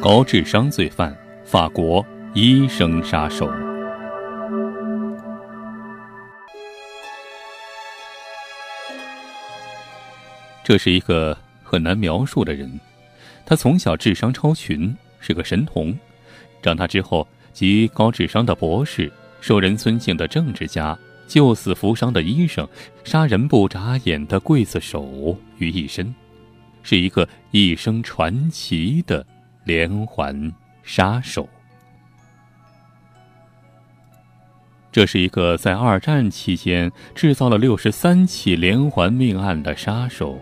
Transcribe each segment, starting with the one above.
高智商罪犯，法国医生杀手。这是一个很难描述的人，他从小智商超群，是个神童。长大之后，集高智商的博士、受人尊敬的政治家、救死扶伤的医生、杀人不眨眼的刽子手于一身。是一个一生传奇的连环杀手。这是一个在二战期间制造了六十三起连环命案的杀手。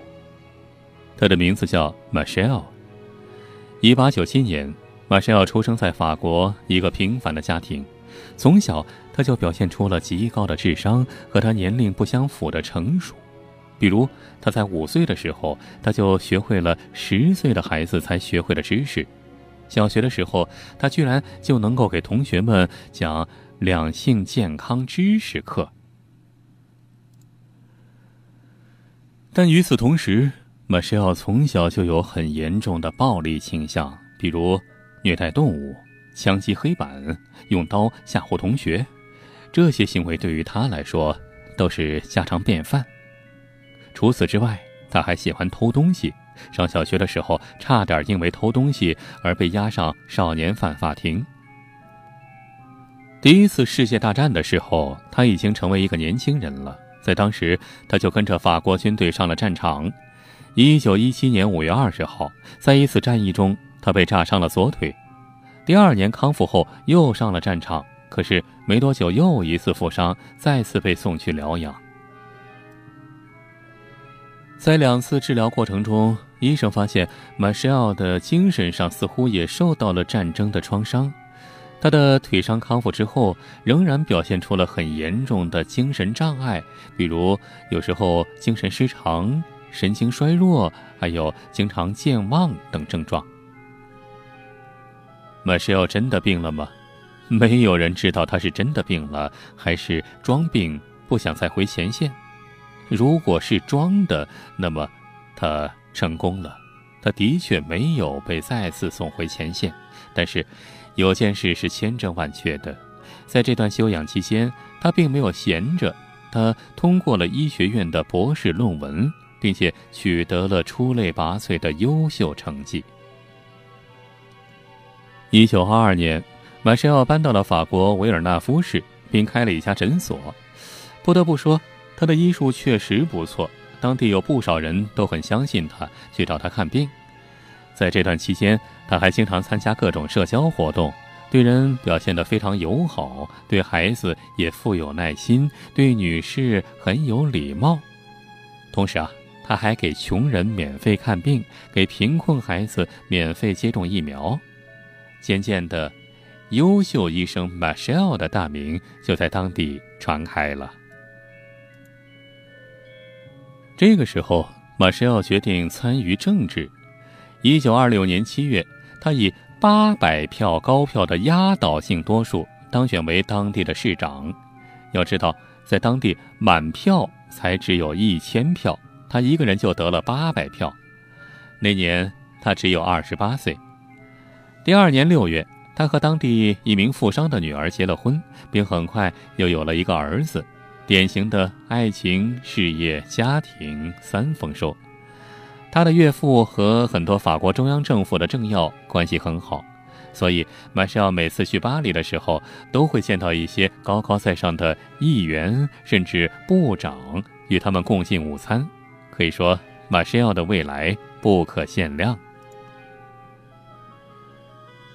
他的名字叫马歇尔。一八九七年，马歇尔出生在法国一个平凡的家庭。从小，他就表现出了极高的智商和他年龄不相符的成熟。比如，他在五岁的时候，他就学会了十岁的孩子才学会的知识。小学的时候，他居然就能够给同学们讲两性健康知识课。但与此同时，马歇尔从小就有很严重的暴力倾向，比如虐待动物、枪击黑板、用刀吓唬同学，这些行为对于他来说都是家常便饭。除此之外，他还喜欢偷东西。上小学的时候，差点因为偷东西而被押上少年犯法庭。第一次世界大战的时候，他已经成为一个年轻人了。在当时，他就跟着法国军队上了战场。一九一七年五月二十号，在一次战役中，他被炸伤了左腿。第二年康复后，又上了战场，可是没多久又一次负伤，再次被送去疗养。在两次治疗过程中，医生发现马歇尔的精神上似乎也受到了战争的创伤。他的腿伤康复之后，仍然表现出了很严重的精神障碍，比如有时候精神失常、神经衰弱，还有经常健忘等症状。马歇尔真的病了吗？没有人知道他是真的病了，还是装病，不想再回前线。如果是装的，那么他成功了。他的确没有被再次送回前线，但是有件事是千真万确的：在这段休养期间，他并没有闲着。他通过了医学院的博士论文，并且取得了出类拔萃的优秀成绩。一九二二年，马歇尔搬到了法国维尔纳夫市，并开了一家诊所。不得不说。他的医术确实不错，当地有不少人都很相信他，去找他看病。在这段期间，他还经常参加各种社交活动，对人表现得非常友好，对孩子也富有耐心，对女士很有礼貌。同时啊，他还给穷人免费看病，给贫困孩子免费接种疫苗。渐渐的，优秀医生 Michelle 的大名就在当地传开了。这个时候，马歇尔决定参与政治。一九二六年七月，他以八百票高票的压倒性多数当选为当地的市长。要知道，在当地满票才只有一千票，他一个人就得了八百票。那年他只有二十八岁。第二年六月，他和当地一名富商的女儿结了婚，并很快又有了一个儿子。典型的爱情、事业、家庭三丰收。他的岳父和很多法国中央政府的政要关系很好，所以马歇尔每次去巴黎的时候，都会见到一些高高在上的议员甚至部长，与他们共进午餐。可以说，马歇尔的未来不可限量。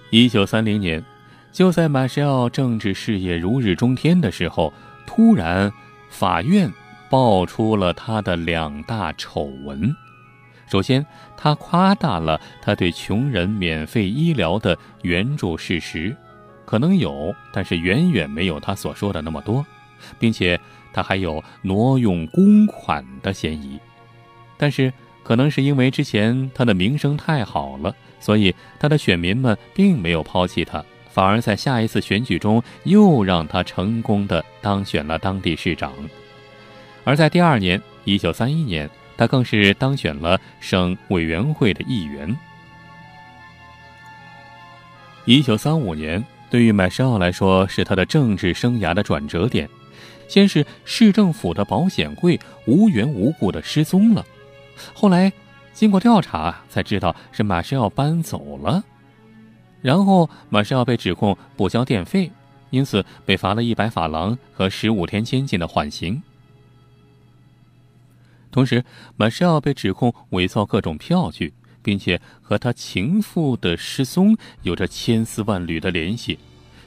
一九三零年，就在马歇尔政治事业如日中天的时候。突然，法院爆出了他的两大丑闻。首先，他夸大了他对穷人免费医疗的援助事实，可能有，但是远远没有他所说的那么多，并且他还有挪用公款的嫌疑。但是，可能是因为之前他的名声太好了，所以他的选民们并没有抛弃他。反而在下一次选举中又让他成功的当选了当地市长，而在第二年，一九三一年，他更是当选了省委员会的议员。一九三五年，对于马绍尔来说是他的政治生涯的转折点。先是市政府的保险柜无缘无故的失踪了，后来经过调查才知道是马绍尔搬走了。然后马绍尔被指控不交电费，因此被罚了一百法郎和十五天监禁的缓刑。同时，马绍尔被指控伪造各种票据。并且和他情妇的失踪有着千丝万缕的联系，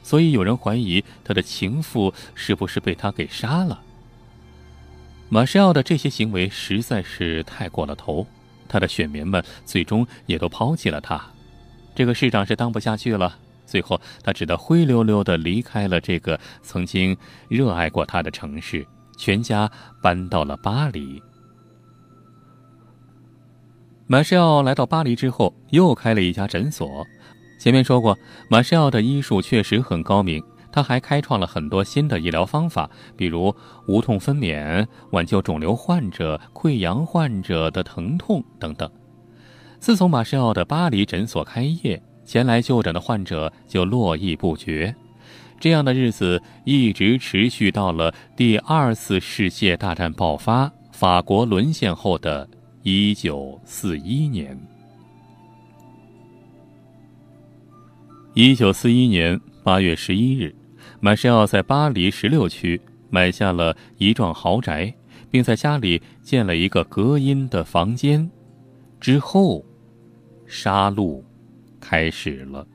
所以有人怀疑他的情妇是不是被他给杀了。马绍尔的这些行为实在是太过了头，他的选民们最终也都抛弃了他。这个市长是当不下去了，最后他只得灰溜溜地离开了这个曾经热爱过他的城市，全家搬到了巴黎。马歇尔来到巴黎之后，又开了一家诊所。前面说过，马歇尔的医术确实很高明，他还开创了很多新的医疗方法，比如无痛分娩、挽救肿瘤患者、溃疡患者的疼痛等等。自从马绍尔的巴黎诊所开业，前来就诊的患者就络绎不绝。这样的日子一直持续到了第二次世界大战爆发、法国沦陷后的。一九四一年，一九四一年八月十一日，马绍尔在巴黎十六区买下了一幢豪宅，并在家里建了一个隔音的房间。之后，杀戮开始了。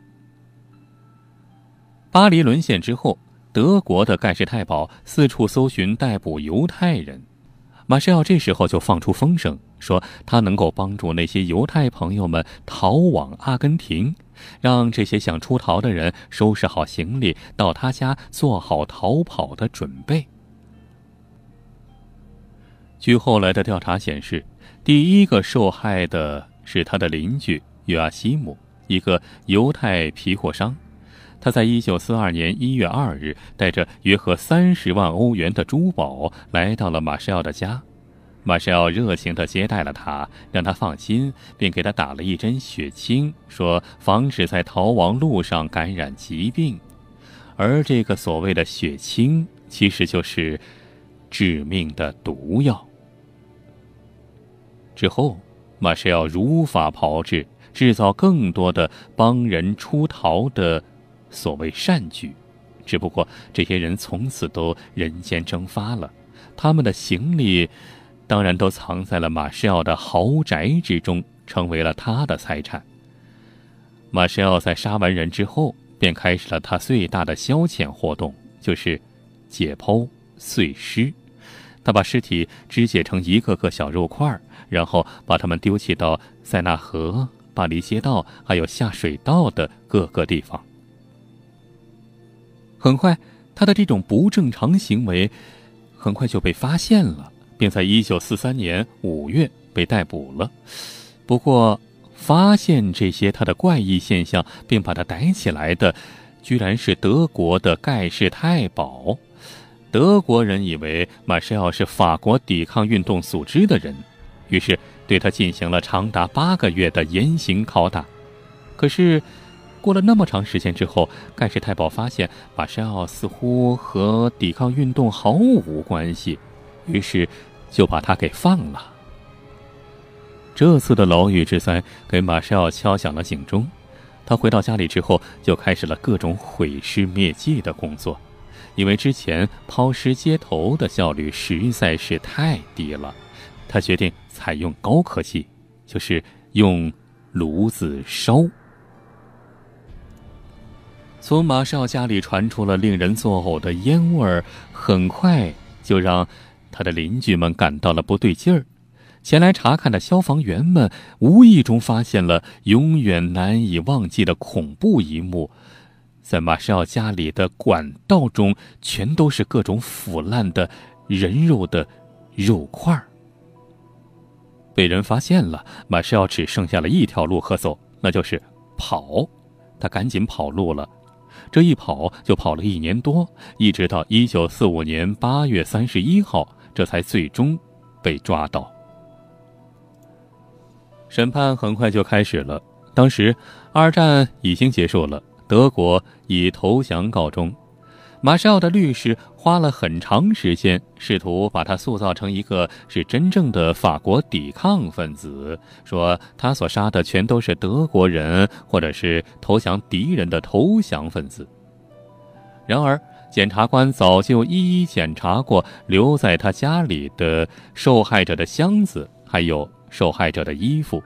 巴黎沦陷之后，德国的盖世太保四处搜寻逮捕犹太人。马绍尔这时候就放出风声，说他能够帮助那些犹太朋友们逃往阿根廷，让这些想出逃的人收拾好行李，到他家做好逃跑的准备。据后来的调查显示，第一个受害的是他的邻居约阿西姆，一个犹太皮货商。他在一九四二年一月二日，带着约合三十万欧元的珠宝来到了马绍尔的家。马绍尔热情地接待了他，让他放心，并给他打了一针血清，说防止在逃亡路上感染疾病。而这个所谓的血清，其实就是致命的毒药。之后，马绍尔如法炮制，制造更多的帮人出逃的。所谓善举，只不过这些人从此都人间蒸发了，他们的行李当然都藏在了马绍尔的豪宅之中，成为了他的财产。马绍尔在杀完人之后，便开始了他最大的消遣活动，就是解剖碎尸。他把尸体肢解成一个个小肉块，然后把它们丢弃到塞纳河、巴黎街道还有下水道的各个地方。很快，他的这种不正常行为很快就被发现了，并在一九四三年五月被逮捕了。不过，发现这些他的怪异现象并把他逮起来的，居然是德国的盖世太保。德国人以为马歇尔是法国抵抗运动组织的人，于是对他进行了长达八个月的严刑拷打。可是。过了那么长时间之后，盖世太保发现马歇尔似乎和抵抗运动毫无关系，于是就把他给放了。这次的牢狱之灾给马歇尔敲响了警钟，他回到家里之后就开始了各种毁尸灭迹的工作，因为之前抛尸街头的效率实在是太低了，他决定采用高科技，就是用炉子烧。从马绍家里传出了令人作呕的烟味儿，很快就让他的邻居们感到了不对劲儿。前来查看的消防员们无意中发现了永远难以忘记的恐怖一幕：在马绍家里的管道中，全都是各种腐烂的人肉的肉块。被人发现了，马绍只剩下了一条路可走，那就是跑。他赶紧跑路了。这一跑就跑了一年多，一直到一九四五年八月三十一号，这才最终被抓到。审判很快就开始了。当时二战已经结束了，德国以投降告终。马绍的律师花了很长时间，试图把他塑造成一个是真正的法国抵抗分子，说他所杀的全都是德国人或者是投降敌人的投降分子。然而，检察官早就一一检查过留在他家里的受害者的箱子，还有受害者的衣服，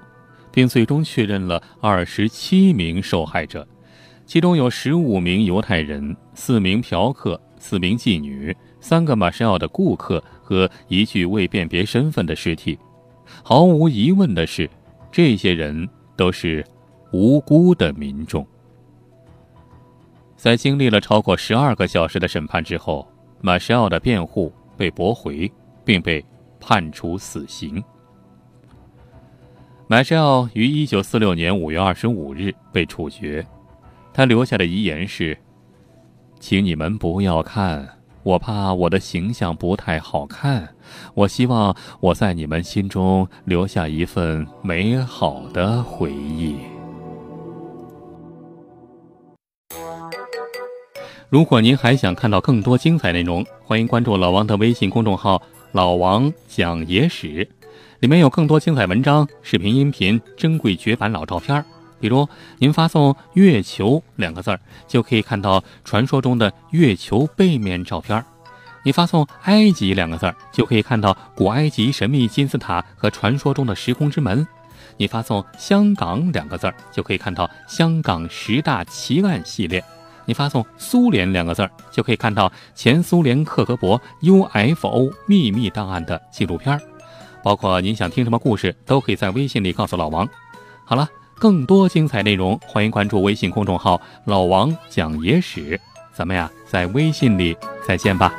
并最终确认了二十七名受害者。其中有十五名犹太人、四名嫖客、四名妓女、三个马绍尔的顾客和一具未辨别身份的尸体。毫无疑问的是，这些人都是无辜的民众。在经历了超过十二个小时的审判之后，马绍尔的辩护被驳回，并被判处死刑。马绍尔于一九四六年五月二十五日被处决。他留下的遗言是：“请你们不要看，我怕我的形象不太好看。我希望我在你们心中留下一份美好的回忆。”如果您还想看到更多精彩内容，欢迎关注老王的微信公众号“老王讲野史”，里面有更多精彩文章、视频、音频、珍贵绝版老照片。比如，您发送“月球”两个字儿，就可以看到传说中的月球背面照片；你发送“埃及”两个字儿，就可以看到古埃及神秘金字塔和传说中的时空之门；你发送“香港”两个字儿，就可以看到香港十大奇案系列；你发送“苏联”两个字儿，就可以看到前苏联克格勃 UFO 秘密档案的纪录片儿。包括您想听什么故事，都可以在微信里告诉老王。好了。更多精彩内容，欢迎关注微信公众号“老王讲野史”。咱们呀，在微信里再见吧。